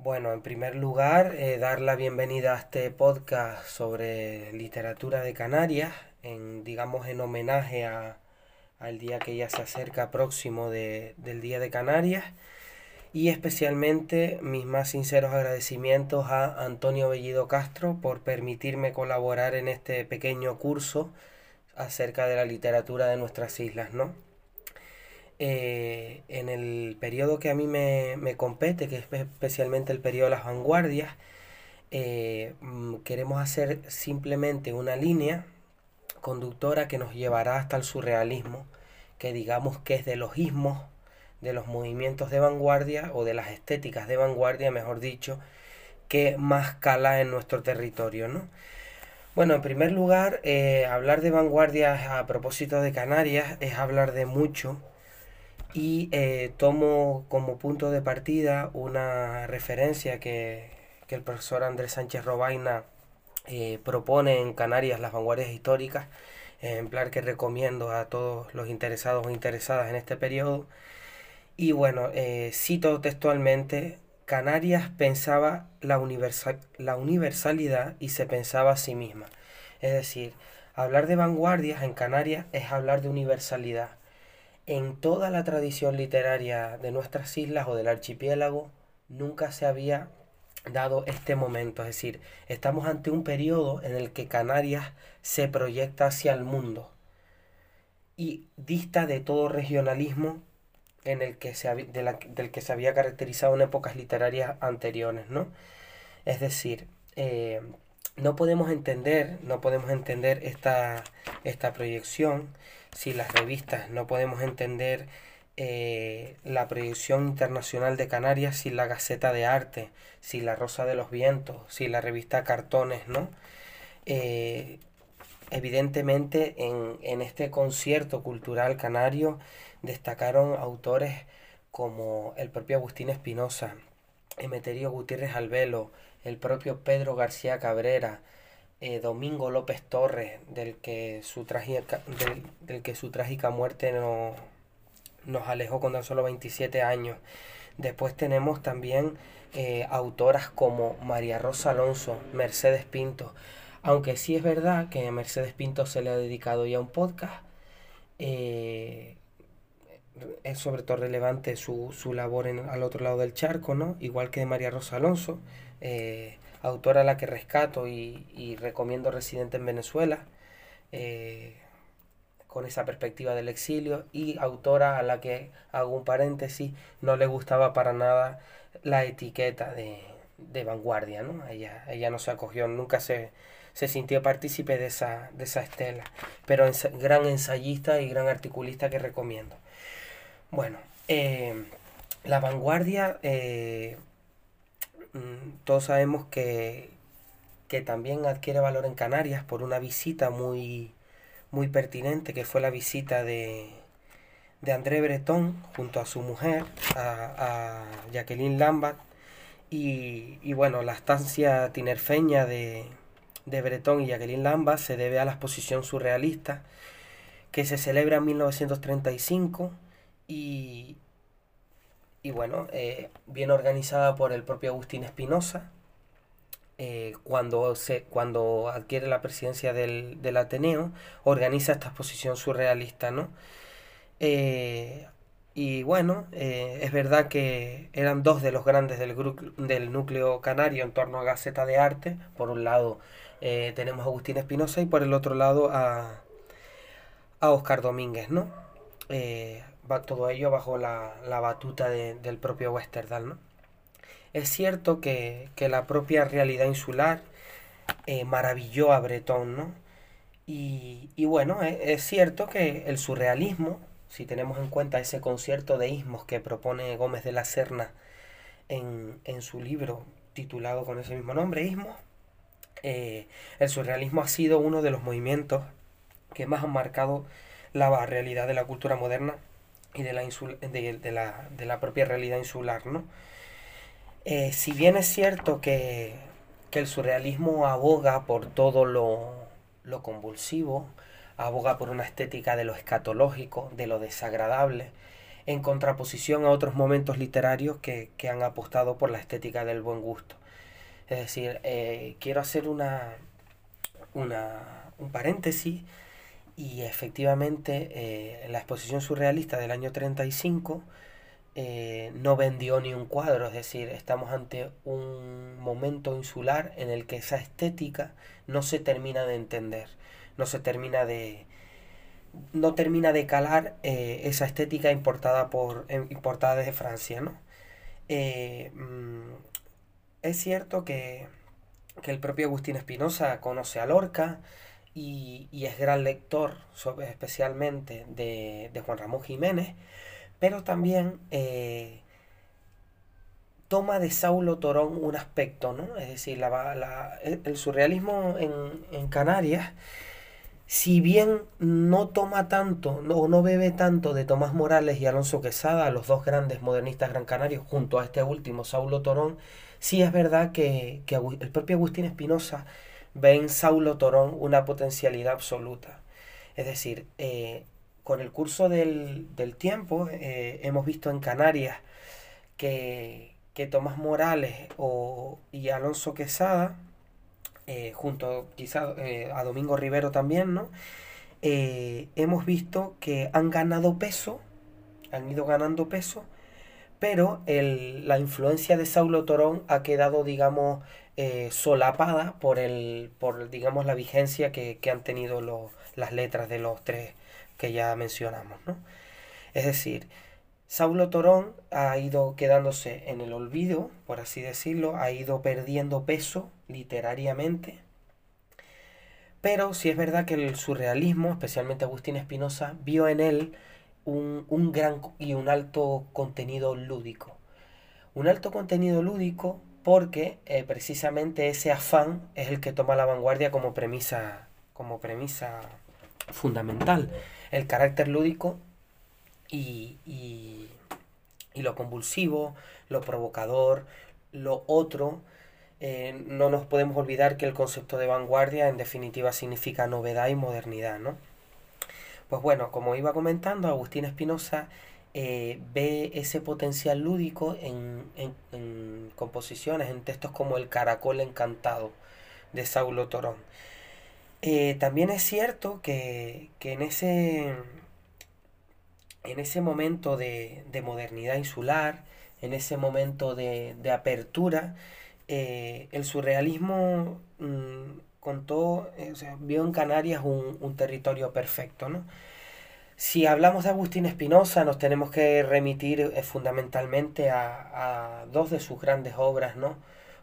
Bueno, en primer lugar, eh, dar la bienvenida a este podcast sobre literatura de Canarias, en, digamos en homenaje a, al día que ya se acerca próximo de, del Día de Canarias y especialmente mis más sinceros agradecimientos a Antonio Bellido Castro por permitirme colaborar en este pequeño curso acerca de la literatura de nuestras islas, ¿no? Eh, en el periodo que a mí me, compete, que es especialmente el periodo de las vanguardias, eh, mm, queremos hacer simplemente una línea conductora que nos llevará hasta el surrealismo, que digamos que es de los ismos, de los movimientos de vanguardia o de las estéticas de vanguardia, mejor dicho, que más cala en nuestro territorio, ¿no? Bueno, en primer lugar, eh, hablar de vanguardia a propósito de Canarias es hablar de mucho y eh, tomo como punto de partida una referencia que, el profesor Andrés Sánchez Robaina eh, propone en Canarias las vanguardias históricas, ejemplar que recomiendo a todos los interesados o interesadas en este periodo. Y bueno, eh, cito textualmente, Canarias pensaba la, universal, la universalidad y se pensaba a sí misma. Es decir, hablar de vanguardias en Canarias es hablar de universalidad en toda la tradición literaria de nuestras islas o del archipiélago nunca se había dado este momento. Es decir, estamos ante un periodo en el que Canarias se proyecta hacia el mundo y dista de todo regionalismo en el que se, del que se había caracterizado en épocas literarias anteriores, ¿no? Es decir, eh, no podemos entender, no podemos entender esta, esta proyección si las revistas no podemos entender eh, la proyección internacional de Canarias sin la Gaceta de Arte, si la Rosa de los Vientos, si la revista Cartones, ¿no? Eh, evidentemente en, en, este concierto cultural canario destacaron autores como el propio Agustín Espinosa, Emeterio Gutiérrez Albelo, el propio Pedro García Cabrera, eh, Domingo López Torres, del que su trágica, del, que su trágica muerte no, nos alejó con tan solo 27 años. Después tenemos también eh, autoras como María Rosa Alonso, Mercedes Pinto, aunque sí es verdad que a Mercedes Pinto se le ha dedicado ya un podcast, eh, es sobre todo relevante su, su labor en, al otro lado del charco, ¿no? Igual que de María Rosa Alonso autora a la que rescato y, recomiendo residente en Venezuela, eh, con esa perspectiva del exilio, y autora a la que, hago un paréntesis, no le gustaba para nada la etiqueta de, vanguardia, ¿no? Ella, ella no se acogió, nunca se, se sintió partícipe de esa, de esa estela, pero gran ensayista y gran articulista que recomiendo. Bueno, eh, la vanguardia eh, todos sabemos que, que también adquiere valor en Canarias por una visita muy, muy pertinente, que fue la visita de, de André Breton junto a su mujer, a, Jacqueline Lambert, y, y, bueno, la estancia tinerfeña de, de Breton y Jacqueline Lambert se debe a la exposición surrealista que se celebra en 1935 y, y bueno, eh, bien organizada por el propio Agustín Espinosa, eh, cuando, se, cuando adquiere la presidencia del, Ateneo, organiza esta exposición surrealista, ¿no? Eh, y bueno, es verdad que eran dos de los grandes del, del núcleo canario en torno a Gaceta de Arte. Por un lado tenemos a Agustín Espinosa y por el otro lado a, a Oscar Domínguez, ¿no? Todo ello bajo la, batuta del propio Westerdal. ¿no? Es cierto que, la propia realidad insular eh, maravilló a Breton, ¿no? Y, bueno, e, es, cierto que el surrealismo, si tenemos en cuenta ese concierto de ismos que propone Gómez de la Serna en, su libro titulado con ese mismo nombre, Ismos, eh, el surrealismo ha sido uno de los movimientos que más han marcado la realidad de la cultura moderna y de la, de, la, de la propia realidad insular, ¿no? Eh, si bien es cierto que, que, el surrealismo aboga por todo lo, lo, convulsivo, aboga por una estética de lo escatológico, de lo desagradable, en contraposición a otros momentos literarios que, han apostado por la estética del buen gusto. Es decir, eh, quiero hacer una, una, un paréntesis y efectivamente eh, la exposición surrealista del año 35 eh, no vendió ni un cuadro, es decir, estamos ante un momento insular en el que esa estética no se termina de entender, no se termina de no termina de calar eh, esa estética importada por importada desde Francia, ¿no? Mm, es cierto que, el propio Agustín Espinosa conoce a Lorca y, es gran lector, especialmente de, de Juan Ramón Jiménez, pero también eh, toma de Saulo Torón un aspecto, ¿no? Es decir, el surrealismo en, Canarias, si bien no toma tanto, o no, bebe tanto de Tomás Morales y Alonso Quesada, los dos grandes modernistas gran canarios, junto a este último, Saulo Torón, sí es verdad que, el propio Agustín Espinosa ve en Saulo Torón una potencialidad absoluta. Es decir, eh, con el curso del, tiempo eh, hemos visto en Canarias que, Tomás Morales o, y Alonso Quesada, eh, junto quizá a Domingo Rivero también, ¿no? hemos visto que han ganado peso, han ido ganando peso, pero la influencia de Saulo Torón ha quedado, digamos, solapada por, el, por digamos, la vigencia que, han tenido las letras de los tres que ya mencionamos. ¿no? Es decir, Saulo Torón ha ido quedándose en el olvido, por así decirlo, ha ido perdiendo peso literariamente. Pero sí es verdad que el surrealismo, especialmente Agustín Espinosa, vio en él un, gran y un alto contenido lúdico. Un alto contenido lúdico porque eh, precisamente ese afán es el que toma la vanguardia como premisa, como premisa fundamental el carácter lúdico y, y, lo convulsivo, lo provocador, lo otro. Eh, no nos podemos olvidar que el concepto de vanguardia en definitiva significa novedad y modernidad, ¿no? Pues bueno, como iba comentando, Agustín Espinosa eh, ve ese potencial lúdico en, en, composiciones, en textos como El Caracol Encantado de Saulo Torón. Eh, también es cierto que, en, ese, en ese momento de, modernidad insular, en ese momento de, apertura, eh, el surrealismo mm, contó, eh, vio en Canarias un, territorio perfecto. Si hablamos de Agustín Espinosa, nos tenemos que remitir fundamentalmente a, a, dos de sus grandes obras, ¿no?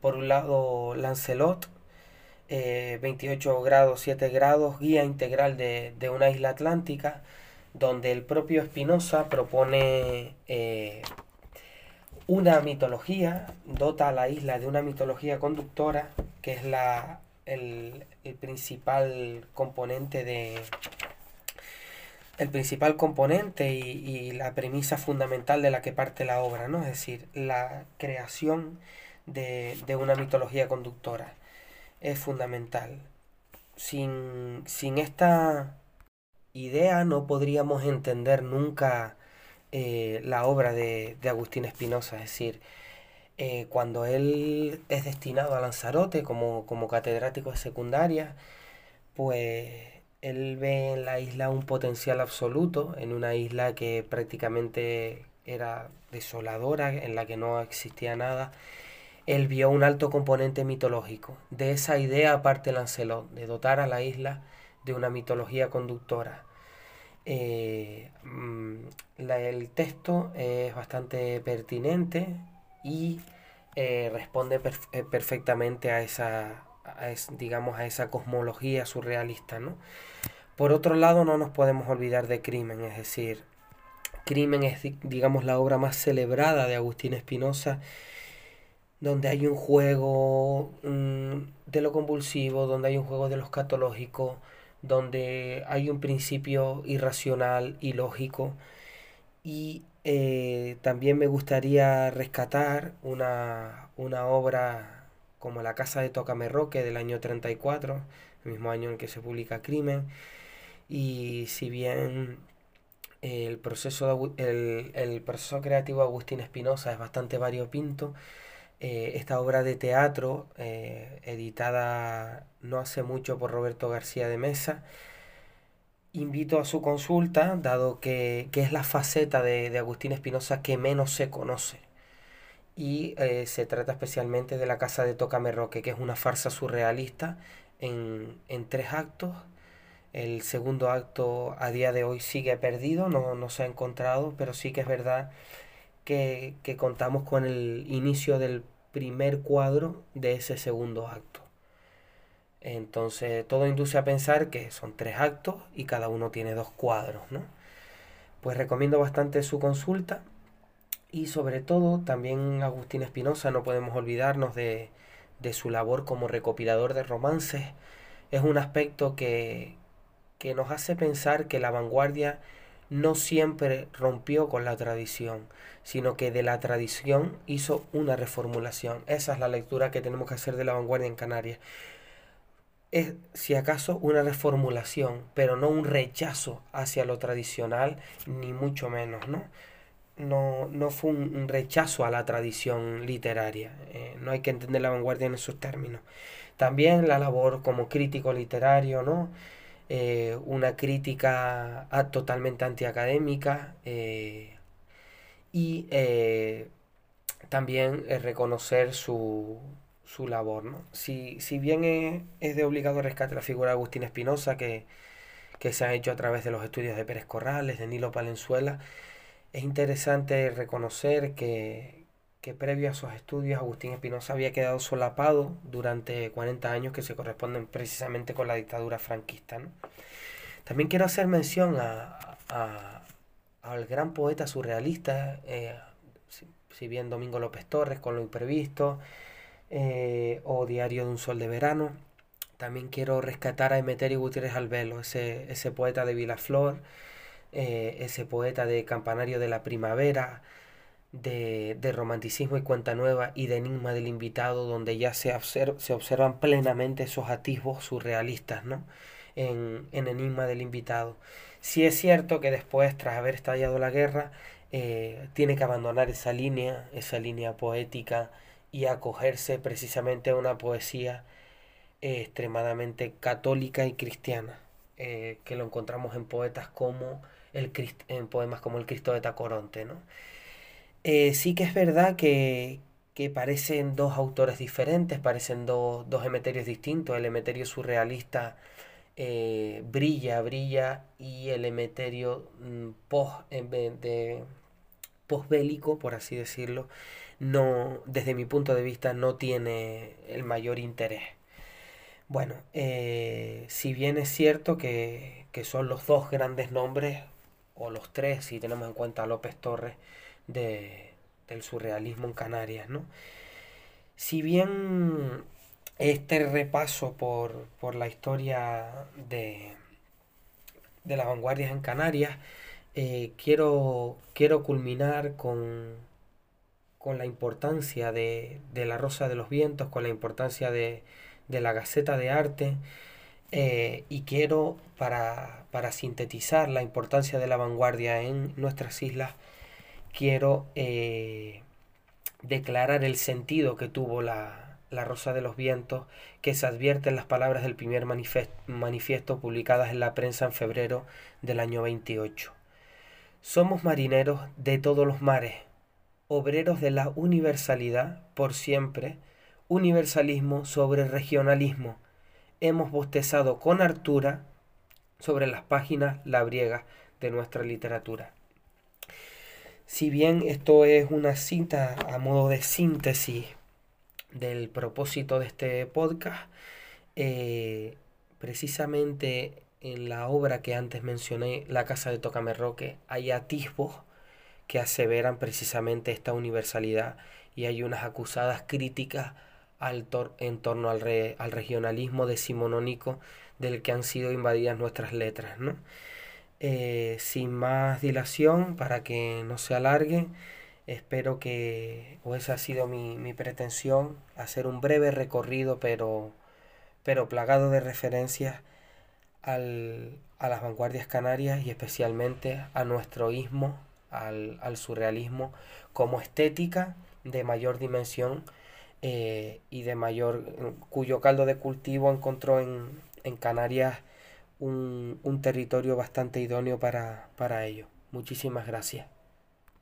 Por un lado, Lancelot, 28 eh, grados, 7 grados, guía integral de, una isla atlántica, donde el propio Spinoza propone eh, una mitología, dota a la isla de una mitología conductora, que es la, el, principal componente de el principal componente y, la premisa fundamental de la que parte la obra, ¿no? Es decir, la creación de, de una mitología conductora es fundamental. Sin, esta idea no podríamos entender nunca eh, la obra de, Agustín Espinosa, es decir, eh, cuando él es destinado a Lanzarote como, como catedrático de secundaria, pues él ve en la isla un potencial absoluto, en una isla que prácticamente era desoladora, en la que no existía nada, él vio un alto componente mitológico. De esa idea parte Lancelot, de dotar a la isla de una mitología conductora. Eh, mm, el texto es bastante pertinente y eh, responde eh, perfectamente a esa, digamos, a esa cosmología surrealista. ¿no? Por otro lado, no nos podemos olvidar de Crimen, es decir, Crimen es, digamos, la obra más celebrada de Agustín Espinosa donde hay un juego mm, de lo convulsivo, donde hay un juego de lo escatológico, donde hay un principio irracional y lógico. Y eh, también me gustaría rescatar una, una, obra como La Casa de Tocamerroque del año 34, el mismo año en que se publica Crimen. Y si bien El proceso, el, proceso creativo de Agustín Espinosa es bastante variopinto. Eh, esta obra de teatro, eh, editada no hace mucho por Roberto García de Mesa, invito a su consulta, dado que, es la faceta de, Agustín Espinosa que menos se conoce. Y eh, se trata especialmente de La Casa de Tócame Roque, que es una farsa surrealista en, en tres actos el segundo acto a día de hoy sigue perdido, no, no se ha encontrado, pero sí que es verdad que, que contamos con el inicio del primer cuadro de ese segundo acto. Entonces todo induce a pensar que son tres actos y cada uno tiene dos cuadros, ¿no? Pues recomiendo bastante su consulta y sobre todo también Agustín Espinosa, no podemos olvidarnos de, de su labor como recopilador de romances. Es un aspecto que, que nos hace pensar que la vanguardia no siempre rompió con la tradición, sino que de la tradición hizo una reformulación. Esa es la lectura que tenemos que hacer de la vanguardia en Canarias. Es, si acaso, una reformulación, pero no un rechazo hacia lo tradicional, ni mucho menos, ¿no? No, no fue un, rechazo a la tradición literaria. Eh, no hay que entender la vanguardia en esos términos. También la labor como crítico literario, ¿no? Eh, una crítica totalmente antiacadémica eh, y también reconocer su, su labor. ¿no? Si, si bien es, de obligado rescate la figura de Agustín Espinosa, que, que se ha hecho a través de los estudios de Pérez Corrales, de Nilo Palenzuela, es interesante reconocer que, que previo a sus estudios Agustín Espinosa había quedado solapado durante 40 años que se corresponden precisamente con la dictadura franquista. También quiero hacer mención a, al gran poeta surrealista, eh, si, bien Domingo López Torres con Lo Imprevisto, eh, o Diario de un Sol de Verano. También quiero rescatar a Emeterio Gutiérrez Albelo, ese, ese poeta de Vilaflor, eh, ese poeta de Campanario de la Primavera, de, romanticismo y cuenta nueva y de enigma del invitado, donde ya se, se observan plenamente esos atisbos surrealistas ¿no? en, enigma del invitado. si es cierto que después, tras haber estallado la guerra, eh, tiene que abandonar esa línea, esa línea poética y acogerse precisamente a una poesía eh, extremadamente católica y cristiana, eh, que lo encontramos en poetas como el en poemas como el Cristo de Tacoronte, ¿no? Eh, sí que es verdad que, parecen dos autores diferentes, parecen dos emeterios distintos. El emeterio surrealista brilla, brilla y el emeterio mm, post, de, postbélico, por así decirlo, no, desde mi punto de vista, no tiene el mayor interés. Bueno, eh, si bien es cierto que, que, son los dos grandes nombres, o los tres, si tenemos en cuenta a López Torres, de, del surrealismo en Canarias, ¿no? Si bien este repaso por, la historia de, de las vanguardias en Canarias, eh, quiero, quiero culminar con, con la importancia de, la Rosa de los Vientos, con la importancia de, la Gaceta de Arte, eh, y quiero, para, para sintetizar la importancia de la vanguardia en nuestras islas, quiero eh, declarar el sentido que tuvo la, la, Rosa de los Vientos, que se advierte en las palabras del primer manifiesto publicadas en la prensa en febrero del año 28. Somos marineros de todos los mares, obreros de la universalidad por siempre, universalismo sobre regionalismo. Hemos bostezado con hartura sobre las páginas labriegas de nuestra literatura. Si bien esto es una cita a modo de síntesis del propósito de este podcast, eh, precisamente en la obra que antes mencioné, La Casa de Tocamerroque, hay atisbos que aseveran precisamente esta universalidad y hay unas acusadas críticas al en torno al, al regionalismo decimonónico del que han sido invadidas nuestras letras. ¿no? Eh, sin más dilación, para que no se alargue, espero que, o esa ha sido mi, pretensión, hacer un breve recorrido, pero, pero plagado de referencias al, a las vanguardias canarias y especialmente a nuestro ismo, al, surrealismo, como estética de mayor dimensión eh, y de mayor, cuyo caldo de cultivo encontró en, Canarias un, territorio bastante idóneo para, para ello. Muchísimas gracias.